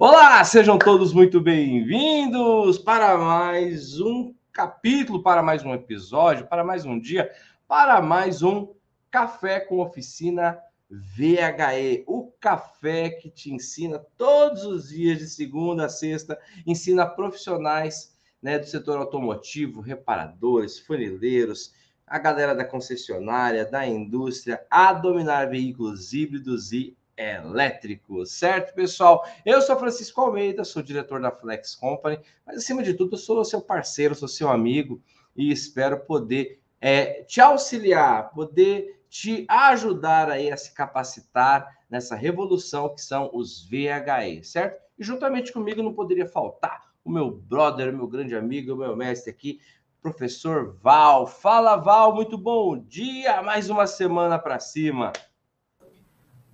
Olá, sejam todos muito bem-vindos para mais um capítulo, para mais um episódio, para mais um dia, para mais um Café com Oficina VHE, o café que te ensina todos os dias, de segunda a sexta, ensina profissionais né, do setor automotivo, reparadores, funileiros, a galera da concessionária, da indústria, a dominar veículos híbridos e elétrico, certo, pessoal? Eu sou Francisco Almeida, sou diretor da Flex Company, mas acima de tudo, eu sou seu parceiro, sou seu amigo e espero poder é, te auxiliar, poder te ajudar aí a se capacitar nessa revolução que são os VHE, certo? E juntamente comigo não poderia faltar o meu brother, meu grande amigo, meu mestre aqui, professor Val. Fala, Val, muito bom dia, mais uma semana para cima.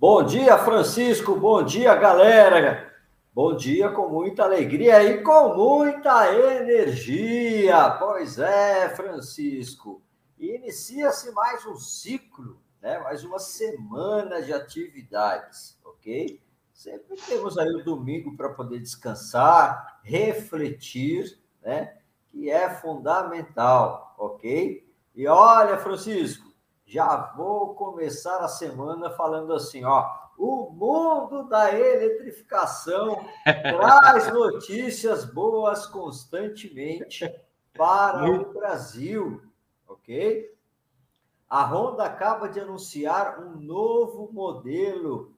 Bom dia, Francisco. Bom dia, galera. Bom dia com muita alegria e com muita energia. Pois é, Francisco. Inicia-se mais um ciclo, né? mais uma semana de atividades, ok? Sempre temos aí o domingo para poder descansar, refletir, né? Que é fundamental, ok? E olha, Francisco, já vou começar a semana falando assim, ó, o mundo da eletrificação traz notícias boas constantemente para o Brasil, ok? A Honda acaba de anunciar um novo modelo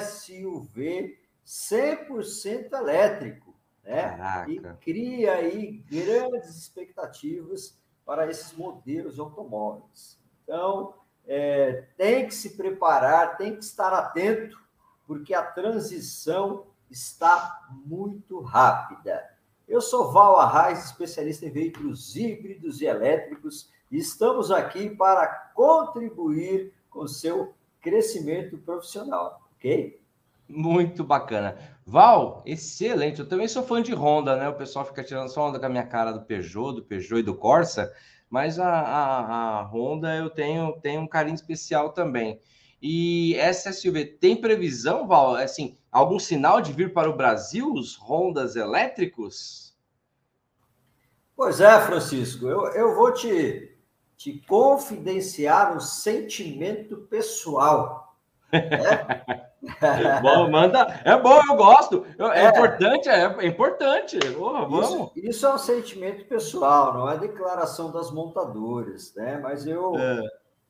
SUV 100% elétrico, né? Caraca. E cria aí grandes expectativas para esses modelos de automóveis. Então, é, tem que se preparar, tem que estar atento, porque a transição está muito rápida. Eu sou Val Arraes, especialista em veículos híbridos e elétricos, e estamos aqui para contribuir com seu crescimento profissional, ok? Muito bacana. Val, excelente. Eu também sou fã de Honda, né? O pessoal fica tirando só onda com a minha cara do Peugeot, do Peugeot e do Corsa mas a, a, a Honda eu tenho, tenho um carinho especial também. E essa SUV tem previsão, Val? Assim, algum sinal de vir para o Brasil os Hondas elétricos? Pois é, Francisco, eu, eu vou te, te confidenciar um sentimento pessoal. Né? bom, manda. É bom, eu gosto. É, é importante, é, é importante. Porra, vamos. Isso, isso, é um sentimento pessoal, não é declaração das montadoras, né? Mas eu, é.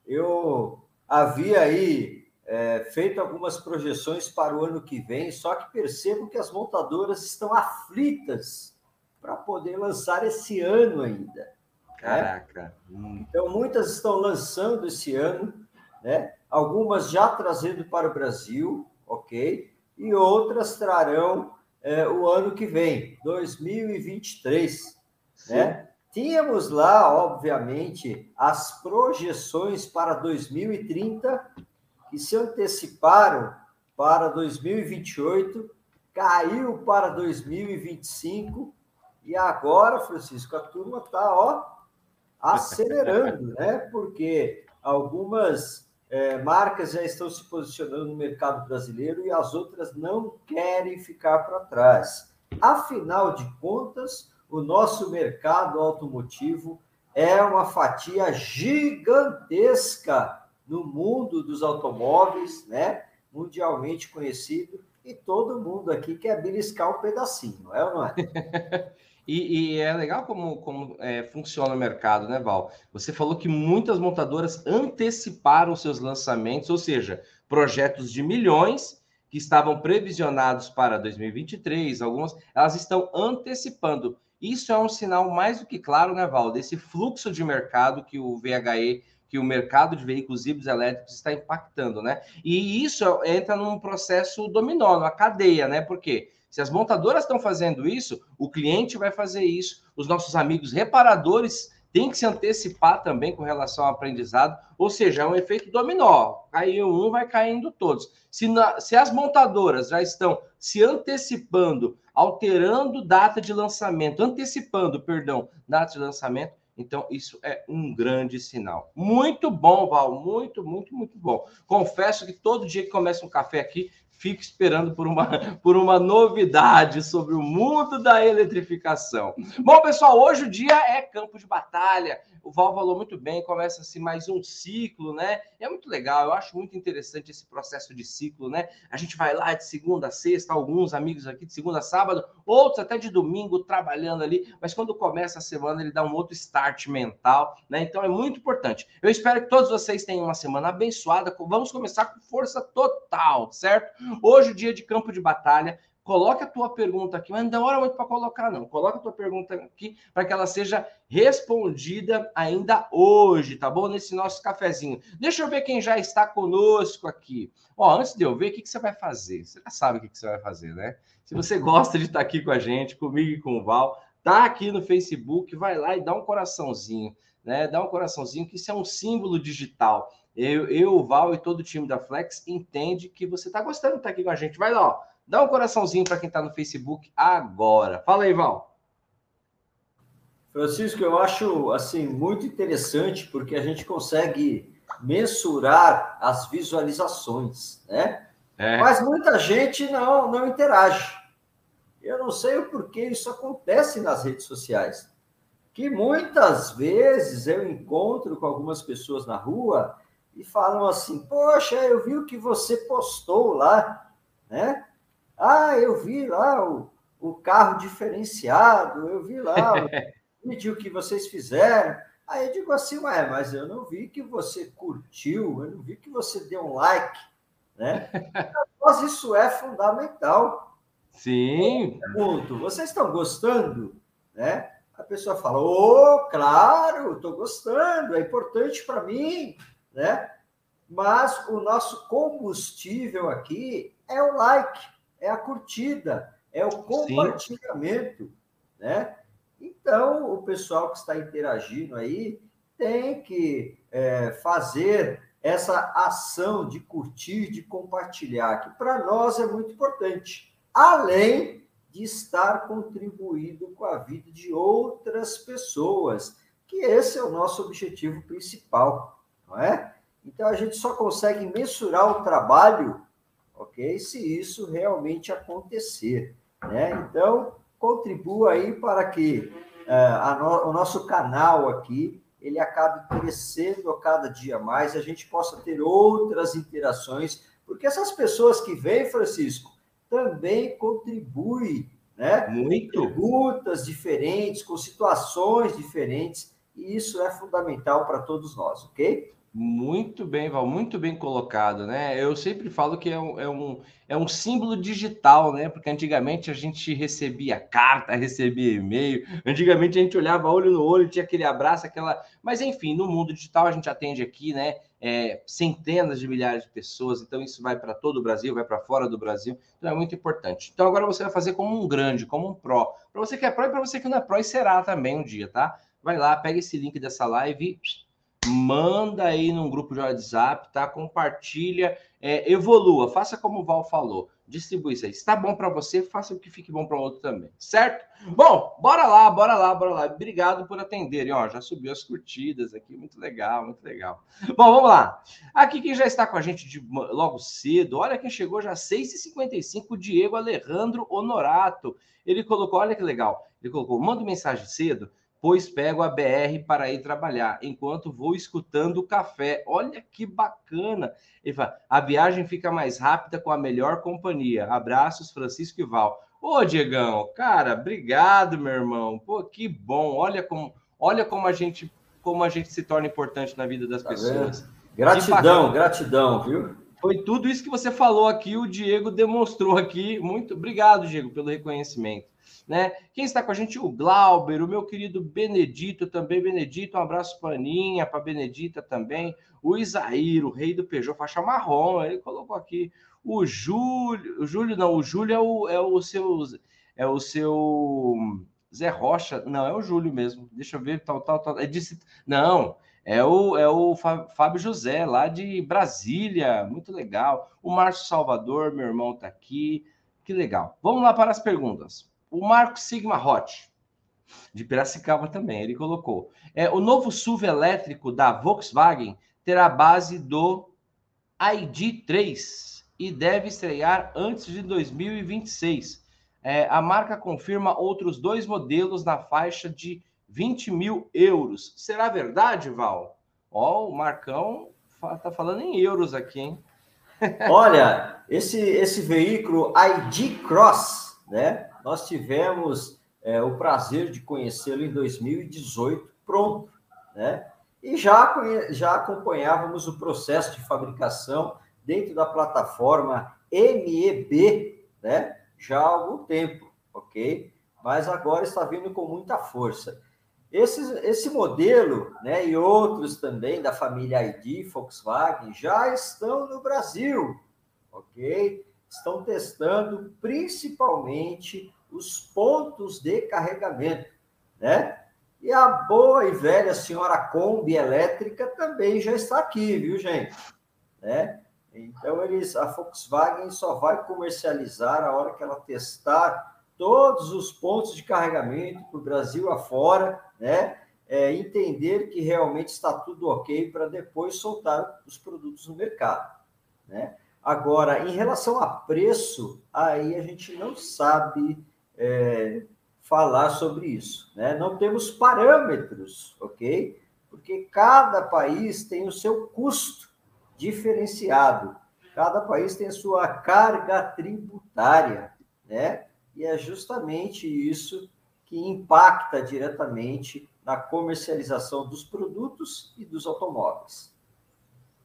eu havia aí é, feito algumas projeções para o ano que vem, só que percebo que as montadoras estão aflitas para poder lançar esse ano ainda. Né? Caraca. Né? Então, muitas estão lançando esse ano, né? Algumas já trazendo para o Brasil, ok? E outras trarão é, o ano que vem, 2023, Sim. né? Tínhamos lá, obviamente, as projeções para 2030, que se anteciparam para 2028, caiu para 2025, e agora, Francisco, a turma está, ó, acelerando, né? Porque algumas é, marcas já estão se posicionando no mercado brasileiro e as outras não querem ficar para trás. Afinal de contas, o nosso mercado automotivo é uma fatia gigantesca no mundo dos automóveis, né? Mundialmente conhecido, e todo mundo aqui quer beliscar um pedacinho, é ou não é? E, e, é legal como, como é, funciona o mercado, né, Val? Você falou que muitas montadoras anteciparam seus lançamentos, ou seja, projetos de milhões que estavam previsionados para 2023, algumas, elas estão antecipando. Isso é um sinal mais do que claro, né, Val, desse fluxo de mercado que o VHE, que o mercado de veículos híbridos elétricos está impactando, né? E isso entra num processo dominó, numa cadeia, né? Por quê? Se as montadoras estão fazendo isso, o cliente vai fazer isso, os nossos amigos reparadores têm que se antecipar também com relação ao aprendizado, ou seja, é um efeito dominó. Caiu um, vai caindo todos. Se, na, se as montadoras já estão se antecipando, alterando data de lançamento, antecipando, perdão, data de lançamento, então, isso é um grande sinal. Muito bom, Val. Muito, muito, muito bom. Confesso que todo dia que começa um café aqui, fico esperando por uma, por uma novidade sobre o mundo da eletrificação. Bom, pessoal, hoje o dia é campo de batalha. O Val falou muito bem, começa-se mais um ciclo, né? É muito legal, eu acho muito interessante esse processo de ciclo, né? A gente vai lá de segunda a sexta, alguns amigos aqui de segunda a sábado, outros até de domingo trabalhando ali, mas quando começa a semana ele dá um outro start mental, né? Então é muito importante. Eu espero que todos vocês tenham uma semana abençoada. Vamos começar com força total, certo? Hoje, o dia de campo de batalha. Coloque a tua pergunta aqui, mas não demora muito para colocar, não. Coloque a tua pergunta aqui para que ela seja respondida ainda hoje, tá bom? Nesse nosso cafezinho. Deixa eu ver quem já está conosco aqui. Ó, antes de eu ver, o que, que você vai fazer? Você já sabe o que, que você vai fazer, né? Se você gosta de estar aqui com a gente, comigo e com o Val, tá aqui no Facebook, vai lá e dá um coraçãozinho, né? Dá um coraçãozinho, que isso é um símbolo digital. Eu, eu, o Val e todo o time da Flex entende que você está gostando de estar aqui com a gente. Vai lá, ó. Dá um coraçãozinho para quem está no Facebook agora. Fala aí, Val. Francisco, eu acho assim muito interessante porque a gente consegue mensurar as visualizações, né? É. Mas muita gente não não interage. Eu não sei o porquê isso acontece nas redes sociais. Que muitas vezes eu encontro com algumas pessoas na rua e falam assim: Poxa, eu vi o que você postou lá, né? Ah, eu vi lá o, o carro diferenciado, eu vi lá o vídeo que vocês fizeram. Aí eu digo assim, ué, mas eu não vi que você curtiu, eu não vi que você deu um like, né? Mas isso é fundamental. Sim. Pergunto, vocês estão gostando, né? A pessoa fala, ô, oh, claro, estou gostando, é importante para mim, né? Mas o nosso combustível aqui é o like, é a curtida, é o compartilhamento, Sim. né? Então, o pessoal que está interagindo aí tem que é, fazer essa ação de curtir, de compartilhar, que para nós é muito importante, além de estar contribuindo com a vida de outras pessoas, que esse é o nosso objetivo principal, não é? Então, a gente só consegue mensurar o trabalho, ok? Se isso realmente acontecer, né? Então, contribua aí para que uh, no, o nosso canal aqui ele acabe crescendo a cada dia mais, a gente possa ter outras interações, porque essas pessoas que vêm, Francisco, também contribuem, né? Muito. Perguntas diferentes, com situações diferentes, e isso é fundamental para todos nós, ok? Muito bem, Val, muito bem colocado, né? Eu sempre falo que é um, é, um, é um símbolo digital, né? Porque antigamente a gente recebia carta, recebia e-mail, antigamente a gente olhava olho no olho, tinha aquele abraço, aquela. Mas enfim, no mundo digital a gente atende aqui, né? É, centenas de milhares de pessoas, então isso vai para todo o Brasil, vai para fora do Brasil, então é muito importante. Então agora você vai fazer como um grande, como um pró. Para você que é pró e para você que não é pró, e será também um dia, tá? Vai lá, pega esse link dessa live e manda aí num grupo de WhatsApp, tá? Compartilha, é, evolua, faça como o Val falou, distribui isso aí. Se tá bom para você, faça o que fique bom para o outro também, certo? Bom, bora lá, bora lá, bora lá. Obrigado por atenderem, ó, já subiu as curtidas aqui, muito legal, muito legal. Bom, vamos lá. Aqui quem já está com a gente de, logo cedo, olha quem chegou já 6h55, o Diego Alejandro Honorato. Ele colocou, olha que legal, ele colocou, manda mensagem cedo, pois pego a BR para ir trabalhar, enquanto vou escutando o café. Olha que bacana! Ele fala, a viagem fica mais rápida com a melhor companhia. Abraços, Francisco e Val. Ô, Diegão, cara, obrigado, meu irmão. Pô, que bom. Olha como, olha como a gente, como a gente se torna importante na vida das tá pessoas. Vendo? Gratidão, gratidão, viu? Foi tudo isso que você falou aqui, o Diego demonstrou aqui. Muito obrigado, Diego, pelo reconhecimento né? Quem está com a gente? O Glauber, o meu querido Benedito também. Benedito, um abraço para Aninha, para Benedita também. O Isaír, o rei do Peugeot, faixa marrom, ele colocou aqui. O Júlio, o Júlio não, o Júlio é o, é o seu, é o seu Zé Rocha, não, é o Júlio mesmo. Deixa eu ver, tal, tal, tal. É disse, não, é o, é o Fábio José, lá de Brasília, muito legal. O Márcio Salvador, meu irmão, está aqui, que legal. Vamos lá para as perguntas. O Marco Sigma Hot, de Piracicaba também, ele colocou. É, o novo SUV elétrico da Volkswagen terá base do ID3. e deve estrear antes de 2026. É, a marca confirma outros dois modelos na faixa de 20 mil euros. Será verdade, Val? Ó, o Marcão tá falando em euros aqui, hein? Olha, esse, esse veículo ID Cross, né? Nós tivemos é, o prazer de conhecê-lo em 2018, pronto, né? E já, já acompanhávamos o processo de fabricação dentro da plataforma MEB, né? Já há algum tempo, ok? Mas agora está vindo com muita força. Esse, esse modelo, né, e outros também da família ID, Volkswagen, já estão no Brasil, ok? Estão testando principalmente os pontos de carregamento, né? E a boa e velha senhora Kombi elétrica também já está aqui, viu, gente? Né? Então, eles, a Volkswagen só vai comercializar a hora que ela testar todos os pontos de carregamento para o Brasil afora, né? É, entender que realmente está tudo ok para depois soltar os produtos no mercado, né? Agora, em relação a preço, aí a gente não sabe é, falar sobre isso, né? Não temos parâmetros, ok? Porque cada país tem o seu custo diferenciado, cada país tem a sua carga tributária, né? E é justamente isso que impacta diretamente na comercialização dos produtos e dos automóveis.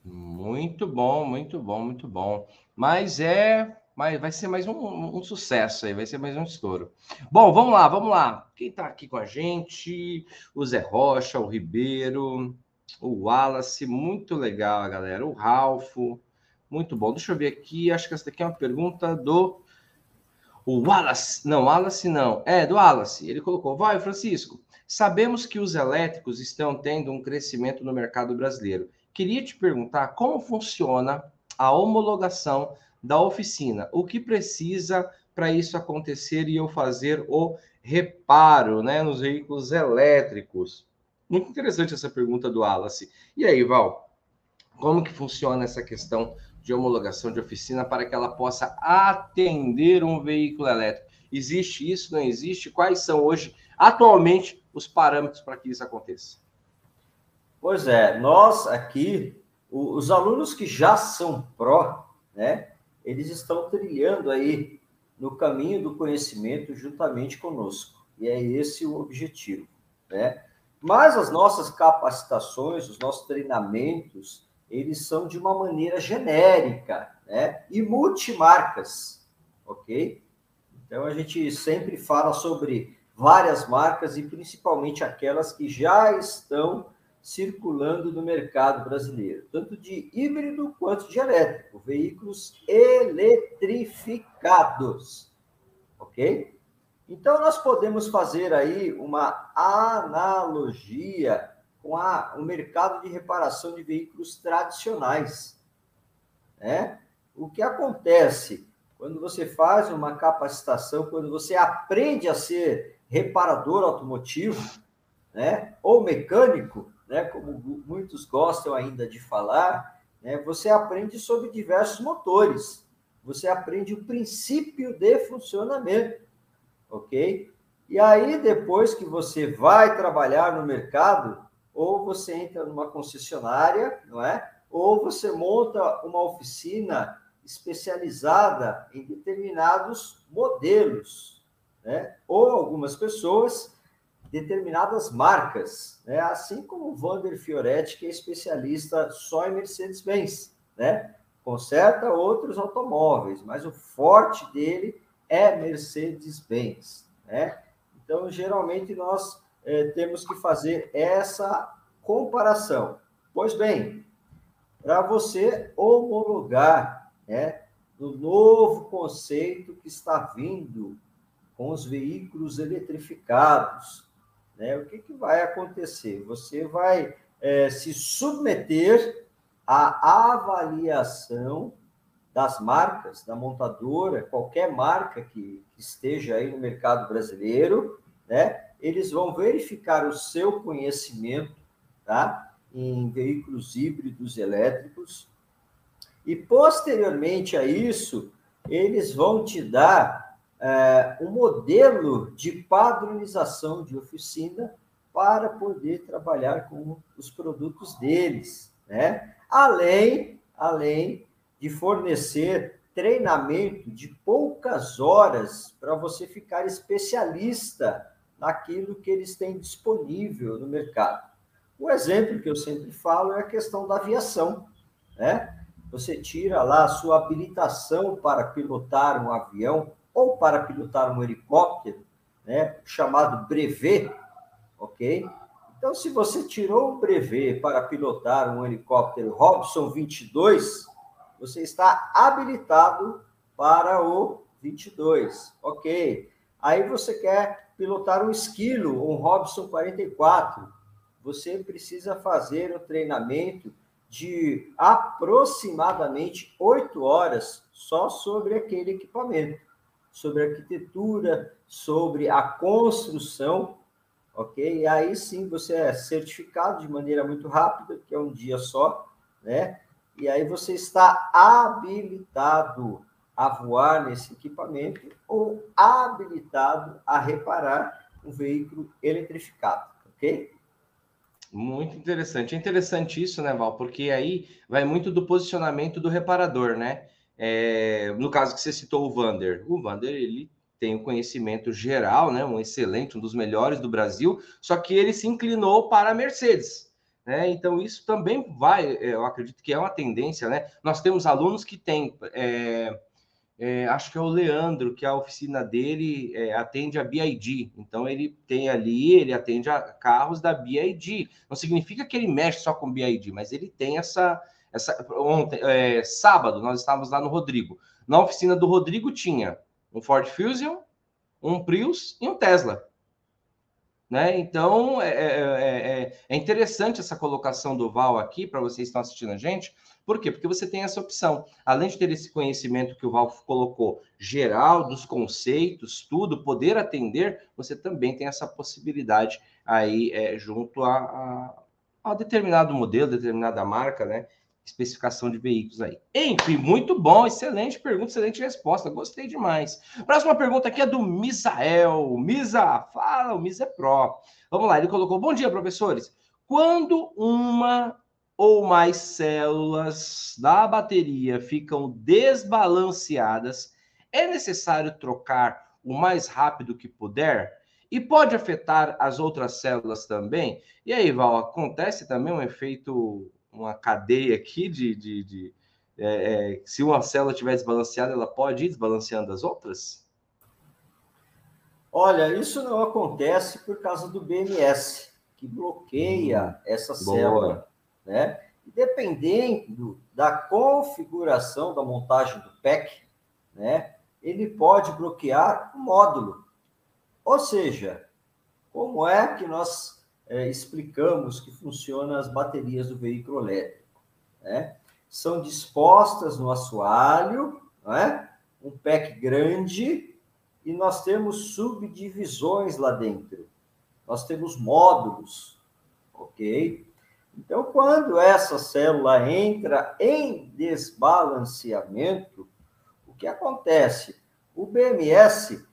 Muito bom, muito bom, muito bom. Mas é, mas vai ser mais um, um sucesso aí, vai ser mais um estouro. Bom, vamos lá, vamos lá. Quem está aqui com a gente? O Zé Rocha, o Ribeiro, o Wallace, muito legal, galera. O Ralfo, muito bom. Deixa eu ver aqui, acho que essa daqui é uma pergunta do o Wallace, não, Wallace não, é do Wallace. Ele colocou: Vai, Francisco, sabemos que os elétricos estão tendo um crescimento no mercado brasileiro. Queria te perguntar como funciona a homologação da oficina. O que precisa para isso acontecer e eu fazer o reparo né, nos veículos elétricos? Muito interessante essa pergunta do Wallace. E aí, Val, como que funciona essa questão de homologação de oficina para que ela possa atender um veículo elétrico. Existe isso? Não existe? Quais são hoje, atualmente, os parâmetros para que isso aconteça? Pois é, nós aqui, os alunos que já são pró, né, eles estão trilhando aí no caminho do conhecimento juntamente conosco. E é esse o objetivo, né? Mas as nossas capacitações, os nossos treinamentos, eles são de uma maneira genérica, né? E multimarcas, ok? Então a gente sempre fala sobre várias marcas e principalmente aquelas que já estão circulando no mercado brasileiro, tanto de híbrido quanto de elétrico, veículos eletrificados, ok? Então nós podemos fazer aí uma analogia com a, o mercado de reparação de veículos tradicionais. Né? O que acontece quando você faz uma capacitação, quando você aprende a ser reparador automotivo, né? ou mecânico, né? como muitos gostam ainda de falar, né? você aprende sobre diversos motores, você aprende o princípio de funcionamento, ok? E aí, depois que você vai trabalhar no mercado, ou você entra numa concessionária, não é? Ou você monta uma oficina especializada em determinados modelos, né? Ou algumas pessoas determinadas marcas, né? Assim como o Vander Fioretti, que é especialista só em Mercedes-Benz, né? Conserta outros automóveis, mas o forte dele é Mercedes-Benz, né? Então, geralmente nós é, temos que fazer essa comparação. Pois bem, para você homologar né, no novo conceito que está vindo com os veículos eletrificados, né, o que, que vai acontecer? Você vai é, se submeter à avaliação das marcas, da montadora, qualquer marca que, que esteja aí no mercado brasileiro, né? Eles vão verificar o seu conhecimento tá? em veículos híbridos elétricos E posteriormente a isso, eles vão te dar é, um modelo de padronização de oficina para poder trabalhar com os produtos deles, né? Além, além de fornecer treinamento de poucas horas para você ficar especialista naquilo que eles têm disponível no mercado. O exemplo que eu sempre falo é a questão da aviação, né? Você tira lá a sua habilitação para pilotar um avião ou para pilotar um helicóptero, né? Chamado brevet, ok? Então, se você tirou o brevet para pilotar um helicóptero Robson 22, você está habilitado para o 22, ok? Aí você quer pilotar um esquilo, um Robson 44, você precisa fazer o treinamento de aproximadamente oito horas só sobre aquele equipamento, sobre arquitetura, sobre a construção, ok? E aí sim você é certificado de maneira muito rápida, que é um dia só, né? E aí você está habilitado a voar nesse equipamento ou habilitado a reparar um veículo eletrificado, ok? Muito interessante. É interessante isso, né, Val? Porque aí vai muito do posicionamento do reparador, né? É, no caso que você citou o Vander. O Vander, ele tem o conhecimento geral, né? Um excelente, um dos melhores do Brasil, só que ele se inclinou para a Mercedes. Né? Então, isso também vai, é, eu acredito que é uma tendência, né? Nós temos alunos que têm. É, é, acho que é o Leandro, que a oficina dele é, atende a BID. Então, ele tem ali, ele atende a carros da BID. Não significa que ele mexe só com BID, mas ele tem essa. essa ontem, é, sábado, nós estávamos lá no Rodrigo. Na oficina do Rodrigo tinha um Ford Fusion, um Prius e um Tesla. Né? Então, é, é, interessante essa colocação do Val aqui, para vocês que estão assistindo a gente, por quê? Porque você tem essa opção. Além de ter esse conhecimento que o Val colocou, geral, dos conceitos, tudo, poder atender, você também tem essa possibilidade aí é, junto a, a, a, determinado modelo, determinada marca, né? Especificação de veículos aí. Enfim, muito bom, excelente pergunta, excelente resposta, gostei demais. Próxima pergunta aqui é do Misael. Misa, fala, o Misa é Pro. Vamos lá, ele colocou: Bom dia, professores. Quando uma ou mais células da bateria ficam desbalanceadas, é necessário trocar o mais rápido que puder? E pode afetar as outras células também? E aí, Val, acontece também um efeito, uma cadeia aqui de. de, de é, é, se uma célula estiver desbalanceada, ela pode ir desbalanceando as outras? Olha, isso não acontece por causa do BMS, que bloqueia hum, essa boa. célula né? E dependendo da configuração da montagem do PEC, né, ele pode bloquear o módulo. Ou seja, como é que nós é, explicamos que funcionam as baterias do veículo elétrico? Né? São dispostas no assoalho, né? um PEC grande, e nós temos subdivisões lá dentro. Nós temos módulos, ok? Então, quando essa célula entra em desbalanceamento, o que acontece? O BMS,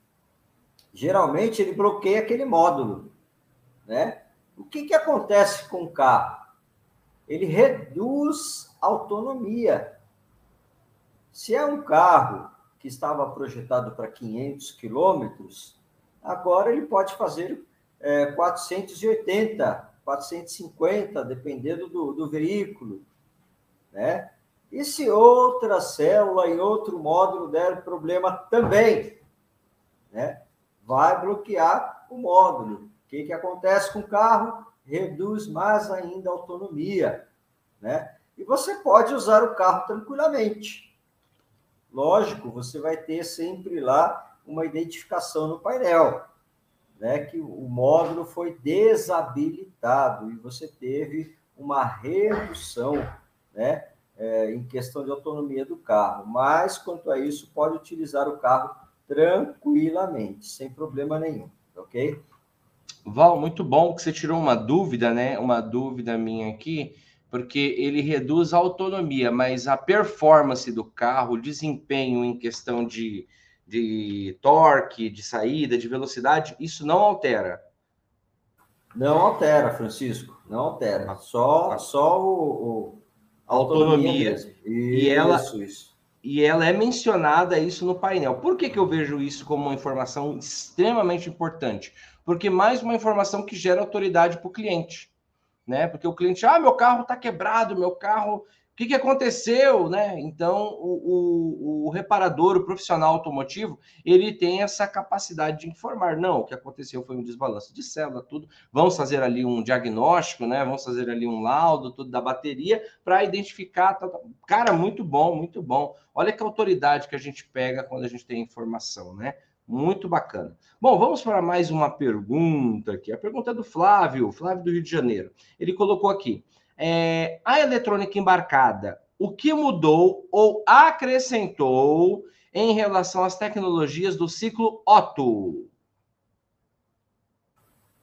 geralmente, ele bloqueia aquele módulo, né? O que, que acontece com o carro? Ele reduz a autonomia. Se é um carro que estava projetado para 500 quilômetros, agora ele pode fazer é, 480 450, dependendo do, do veículo, né? E se outra célula em outro módulo der problema também, né? Vai bloquear o módulo. O que, que acontece com o carro? Reduz mais ainda a autonomia, né? E você pode usar o carro tranquilamente. Lógico, você vai ter sempre lá uma identificação no painel né, que o módulo foi desabilitado e você teve uma redução né, é, em questão de autonomia do carro. Mas, quanto a isso, pode utilizar o carro tranquilamente, sem problema nenhum, ok? Val, muito bom que você tirou uma dúvida, né? Uma dúvida minha aqui. porque ele reduz a autonomia, mas a performance do carro, o desempenho em questão de, de torque, de saída, de velocidade, isso não altera. Não altera, Francisco, não altera. Só, só o, o autonomia. autonomia. E ela, isso. E ela é mencionada isso no painel. Por que, que eu vejo isso como uma informação extremamente importante? Porque mais uma informação que gera autoridade para o cliente né? Porque o cliente, ah, meu carro está quebrado, meu carro, o que, que aconteceu, né? Então, o, o, o, reparador, o profissional automotivo, ele tem essa capacidade de informar. Não, o que aconteceu foi um desbalanço de célula, tudo. Vamos fazer ali um diagnóstico, né? Vamos fazer ali um laudo, tudo da bateria, para identificar. Tá, tá. Cara, muito bom, muito bom. Olha que autoridade que a gente pega quando a gente tem informação, né? Muito bacana. Bom, vamos para mais uma pergunta aqui. A pergunta é do Flávio, Flávio do Rio de Janeiro. Ele colocou aqui: é, a eletrônica embarcada, o que mudou ou acrescentou em relação às tecnologias do ciclo Otto?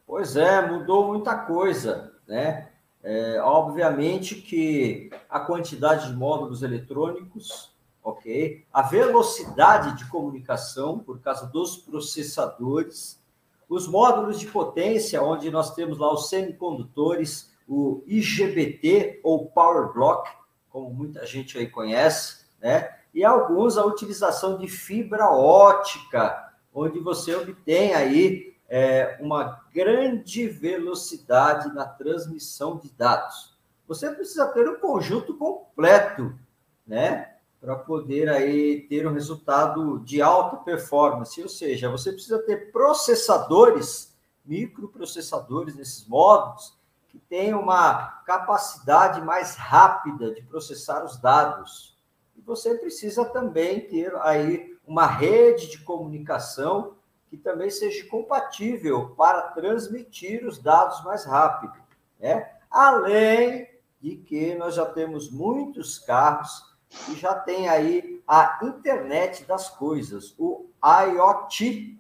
Pois é, mudou muita coisa, né? É, obviamente que a quantidade de módulos eletrônicos ok? A velocidade de comunicação, por causa dos processadores, os módulos de potência, onde nós temos lá os semicondutores, o IGBT ou Power Block, como muita gente aí conhece, né? E alguns a utilização de fibra ótica, onde você obtém aí é, uma grande velocidade na transmissão de dados. Você precisa ter um conjunto completo, né? Para poder aí ter um resultado de alta performance, ou seja, você precisa ter processadores, microprocessadores nesses módulos que tenham uma capacidade mais rápida de processar os dados. E você precisa também ter aí uma rede de comunicação que também seja compatível para transmitir os dados mais rápido, né? Além de que nós já temos muitos carros e já tem aí a internet das coisas, o IoT,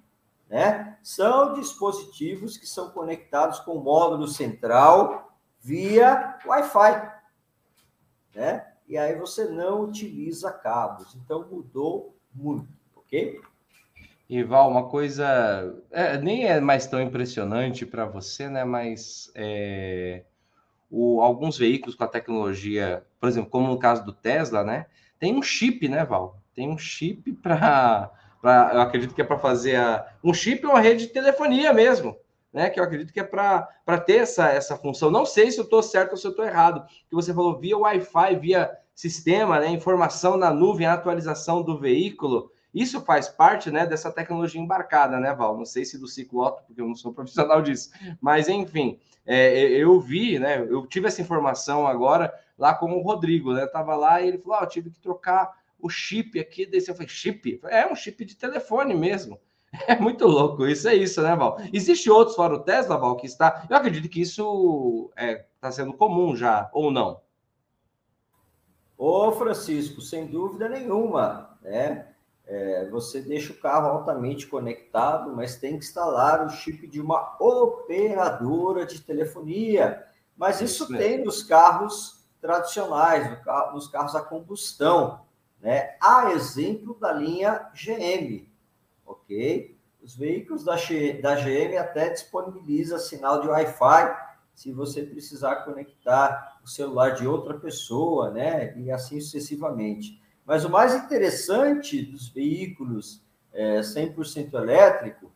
né? São dispositivos que são conectados com o módulo central via Wi-Fi, né? E aí você não utiliza cabos. Então mudou muito, ok? Ival, uma coisa é, nem é mais tão impressionante para você, né? Mas é, o, alguns veículos com a tecnologia, por exemplo, como no caso do Tesla, né? Tem um chip, né, Val? Tem um chip para. Eu acredito que é para fazer a, um chip ou uma rede de telefonia mesmo, né? Que eu acredito que é para ter essa, essa função. Não sei se eu estou certo ou se eu estou errado. Que você falou via Wi-Fi, via sistema, né? Informação na nuvem, atualização do veículo. Isso faz parte né, dessa tecnologia embarcada, né, Val? Não sei se do ciclo Otto, porque eu não sou profissional disso. Mas, enfim, é, eu vi, né? Eu tive essa informação agora lá com o Rodrigo, né? tava lá e ele falou: eu tive que trocar o chip aqui. Desse eu falei: chip? É um chip de telefone mesmo. É muito louco, isso é isso, né, Val? Existe outros fora o Tesla, Val, que está. Eu acredito que isso está é, tá sendo comum já, ou não? Ô, Francisco, sem dúvida nenhuma, né? É, você deixa o carro altamente conectado, mas tem que instalar o chip de uma operadora de telefonia. Mas isso, isso tem nos carros tradicionais, nos carros a combustão, né? A exemplo da linha GM, ok? Os veículos da, da GM até disponibiliza sinal de Wi-Fi se você precisar conectar o celular de outra pessoa, né? E assim sucessivamente. Mas o mais interessante dos veículos é, 100% elétrico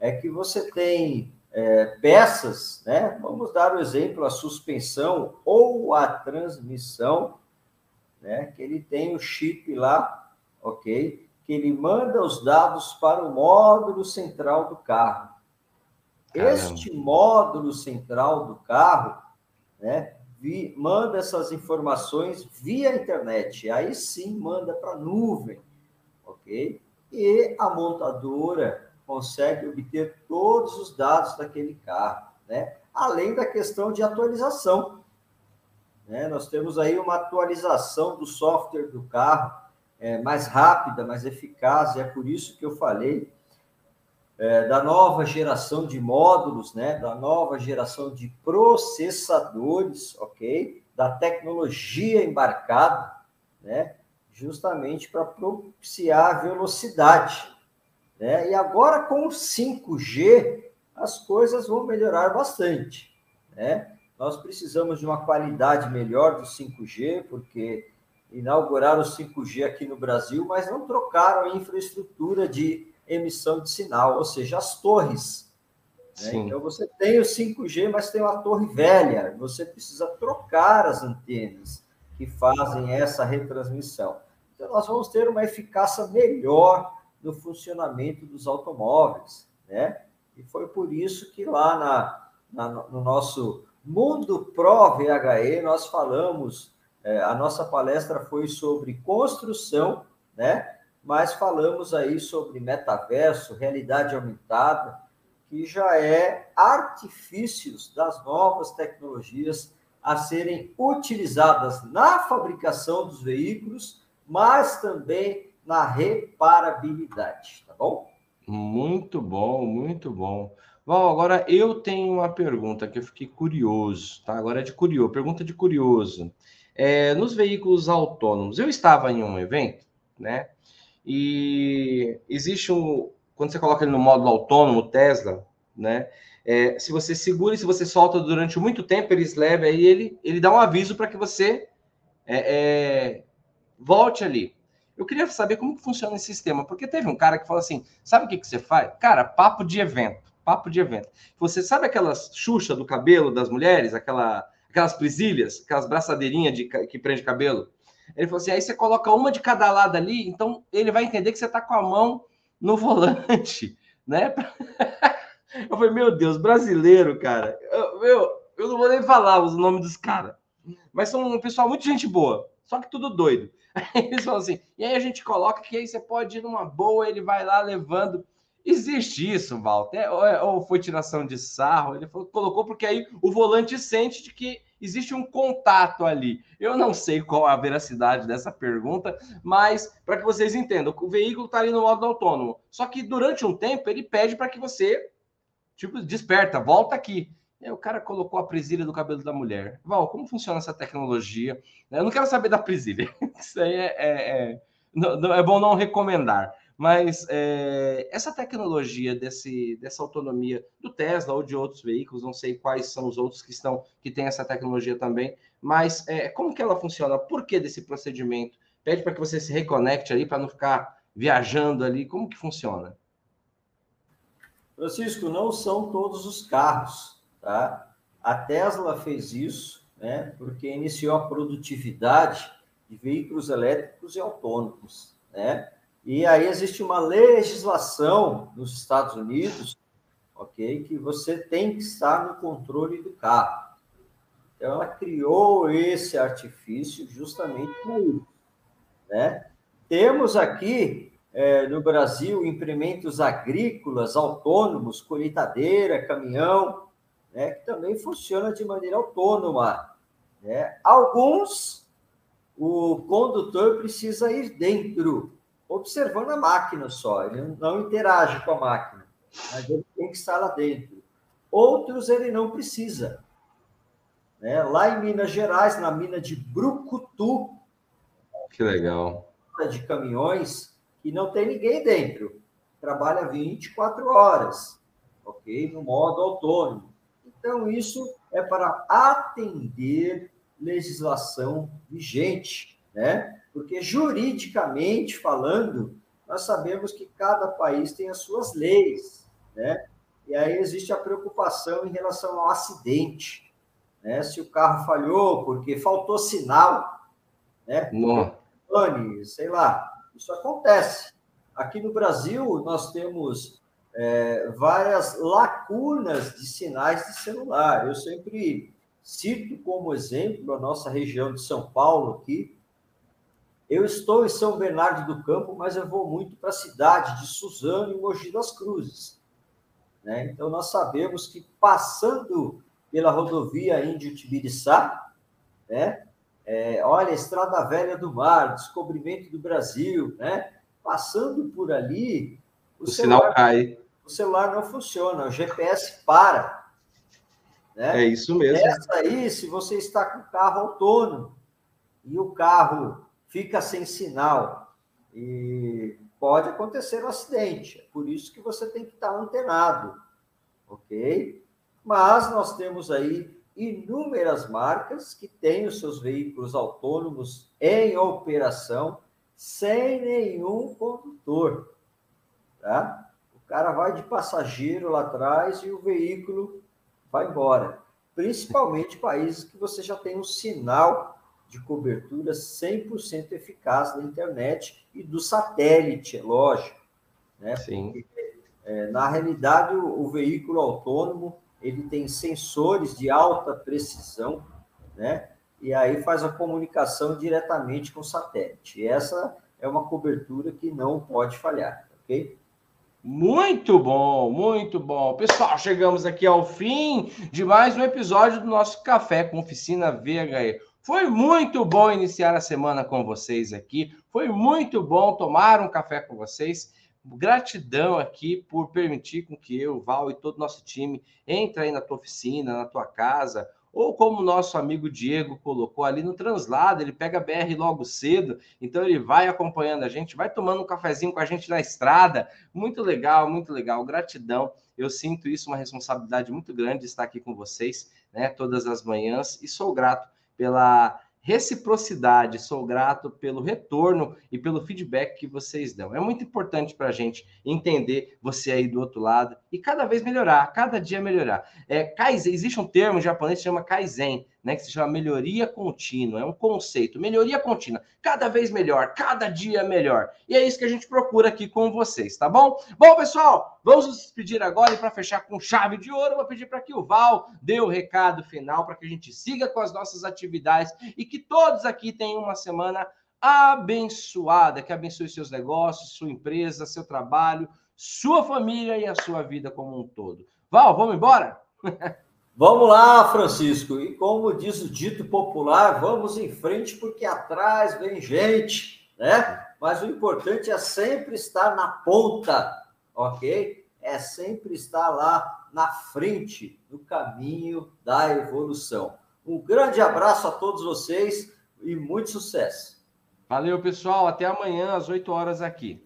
é que você tem é, peças, né? Vamos dar o exemplo, a suspensão ou a transmissão, né? Que ele tem o chip lá, ok? Que ele manda os dados para o módulo central do carro. Caramba. Este módulo central do carro, né? Vi, manda essas informações via internet. Aí sim manda para a nuvem, ok? E a montadora consegue obter todos os dados daquele carro, né? Além da questão de atualização. Né? Nós temos aí uma atualização do software do carro é, mais rápida, mais eficaz, e é por isso que eu falei é, da nova geração de módulos, né, da nova geração de processadores, ok? da tecnologia embarcada, né? justamente para propiciar velocidade. Né? E agora, com o 5G, as coisas vão melhorar bastante. Né? Nós precisamos de uma qualidade melhor do 5G, porque inauguraram o 5G aqui no Brasil, mas não trocaram a infraestrutura de emissão de sinal, ou seja, as torres. Né? Então você tem o 5G, mas tem uma torre velha. Você precisa trocar as antenas que fazem essa retransmissão. Então nós vamos ter uma eficácia melhor no funcionamento dos automóveis, né? E foi por isso que lá na, na no nosso Mundo Pro VHE nós falamos, é, a nossa palestra foi sobre construção, né? Mas falamos aí sobre metaverso, realidade aumentada, que já é artifícios das novas tecnologias a serem utilizadas na fabricação dos veículos, mas também na reparabilidade, tá bom? Muito bom, muito bom. Val, agora eu tenho uma pergunta que eu fiquei curioso, tá? Agora é de curioso, pergunta de curioso. É, nos veículos autônomos, eu estava em um evento, né? E existe um, quando você coloca ele no módulo autônomo, Tesla, né? É, se você segura e se você solta durante muito tempo, eles levam aí ele, ele dá um aviso para que você é, é, volte ali. Eu queria saber como que funciona esse sistema, porque teve um cara que falou assim: sabe o que, que você faz? Cara, papo de evento papo de evento. Você sabe aquelas xuxa do cabelo das mulheres, aquela, aquelas presilhas, aquelas braçadeirinhas de, que prende cabelo? Ele falou assim: aí você coloca uma de cada lado ali, então ele vai entender que você está com a mão no volante, né? Eu falei, meu Deus, brasileiro, cara. Eu, meu, eu não vou nem falar os nomes dos caras, mas são um pessoal muito gente boa, só que tudo doido. Eles falam assim, e aí a gente coloca que aí você pode ir numa boa, ele vai lá levando. Existe isso, Walter? Ou, é, ou foi tiração de sarro? Ele falou, colocou porque aí o volante sente de que existe um contato ali. Eu não sei qual a veracidade dessa pergunta, mas para que vocês entendam, o veículo está ali no modo autônomo. Só que durante um tempo ele pede para que você, tipo, desperta, volta aqui. Aí o cara colocou a presilha do cabelo da mulher. Val, como funciona essa tecnologia? Eu não quero saber da presilha. Isso aí é, é, é, não, é bom não recomendar. Mas é, essa tecnologia desse, dessa autonomia do Tesla ou de outros veículos, não sei quais são os outros que estão que têm essa tecnologia também, mas é, como que ela funciona? Por que desse procedimento? Pede para que você se reconecte ali para não ficar viajando ali. Como que funciona? Francisco, não são todos os carros, tá? A Tesla fez isso, né? Porque iniciou a produtividade de veículos elétricos e autônomos, né? E aí existe uma legislação nos Estados Unidos, ok, que você tem que estar no controle do carro. Então ela criou esse artifício justamente para isso, né? Temos aqui é, no Brasil implementos agrícolas autônomos, colheitadeira, caminhão, né, que também funciona de maneira autônoma. Né? Alguns o condutor precisa ir dentro observando a máquina só, ele não interage com a máquina, mas ele tem que estar lá dentro. Outros ele não precisa. Né? Lá em Minas Gerais, na mina de Brucutu, que legal. De caminhões que não tem ninguém dentro, trabalha 24 horas, ok? No modo autônomo. Então, isso é para atender legislação vigente, né? Porque juridicamente falando, nós sabemos que cada país tem as suas leis, né? E aí existe a preocupação em relação ao acidente, né? Se o carro falhou porque faltou sinal, né? Pane, sei lá, isso acontece. Aqui no Brasil nós temos é, várias lacunas de sinais de celular. Eu sempre cito como exemplo a nossa região de São Paulo aqui, eu estou em São Bernardo do Campo, mas eu vou muito para a cidade de Suzano e Mogi das Cruzes. Né? Então, nós sabemos que passando pela rodovia Índio-Tibiriçá, né? É, olha, Estrada Velha do Mar, Descobrimento do Brasil, né? passando por ali, o, o celular, sinal cai. O celular não funciona, o GPS para. Né? É isso mesmo. Essa aí, se você está com o carro autônomo e o carro fica sem sinal e pode acontecer um acidente. É por isso que você tem que estar antenado, ok? Mas nós temos aí inúmeras marcas que têm os seus veículos autônomos em operação sem nenhum condutor, tá? O cara vai de passageiro lá atrás e o veículo vai embora. Principalmente países que você já tem um sinal de cobertura 100% eficaz da internet e do satélite, é lógico. Né? Sim. Porque, é, na realidade, o, o, veículo autônomo ele tem sensores de alta precisão, né? E aí faz a comunicação diretamente com o satélite. E essa é uma cobertura que não pode falhar, ok? Muito bom, muito bom. Pessoal, chegamos aqui ao fim de mais um episódio do nosso Café com Oficina VHE. Foi muito bom iniciar a semana com vocês aqui. Foi muito bom tomar um café com vocês. Gratidão aqui por permitir com que eu, Val e todo o nosso time entre aí na tua oficina, na tua casa, ou como nosso amigo Diego colocou ali no translado, ele pega BR logo cedo, então ele vai acompanhando a gente, vai tomando um cafezinho com a gente na estrada. Muito legal, muito legal. Gratidão. Eu sinto isso uma responsabilidade muito grande de estar aqui com vocês, né, todas as manhãs e sou grato pela reciprocidade, sou grato pelo retorno e pelo feedback que vocês dão. É muito importante para a gente entender você aí do outro lado e cada vez melhorar, cada dia melhorar. É, Kaizen, existe um termo japonês que chama Kaizen, né, que se chama melhoria contínua, é um conceito, melhoria contínua, cada vez melhor, cada dia melhor. E é isso que a gente procura aqui com vocês, tá bom? Bom, pessoal, vamos nos despedir agora e para fechar com chave de ouro, vou pedir para que o Val dê o recado final para que a gente siga com as nossas atividades e que todos aqui tenham uma semana abençoada, que abençoe seus negócios, sua empresa, seu trabalho, sua família e a sua vida como um todo. Val, vamos embora? Vamos lá, Francisco. E como diz o dito popular, vamos em frente porque atrás vem gente, né? Mas o importante é sempre estar na ponta, ok? É sempre estar lá na frente do caminho da evolução. Um grande abraço a todos vocês e muito sucesso. Valeu, pessoal. Até amanhã às 8 horas aqui.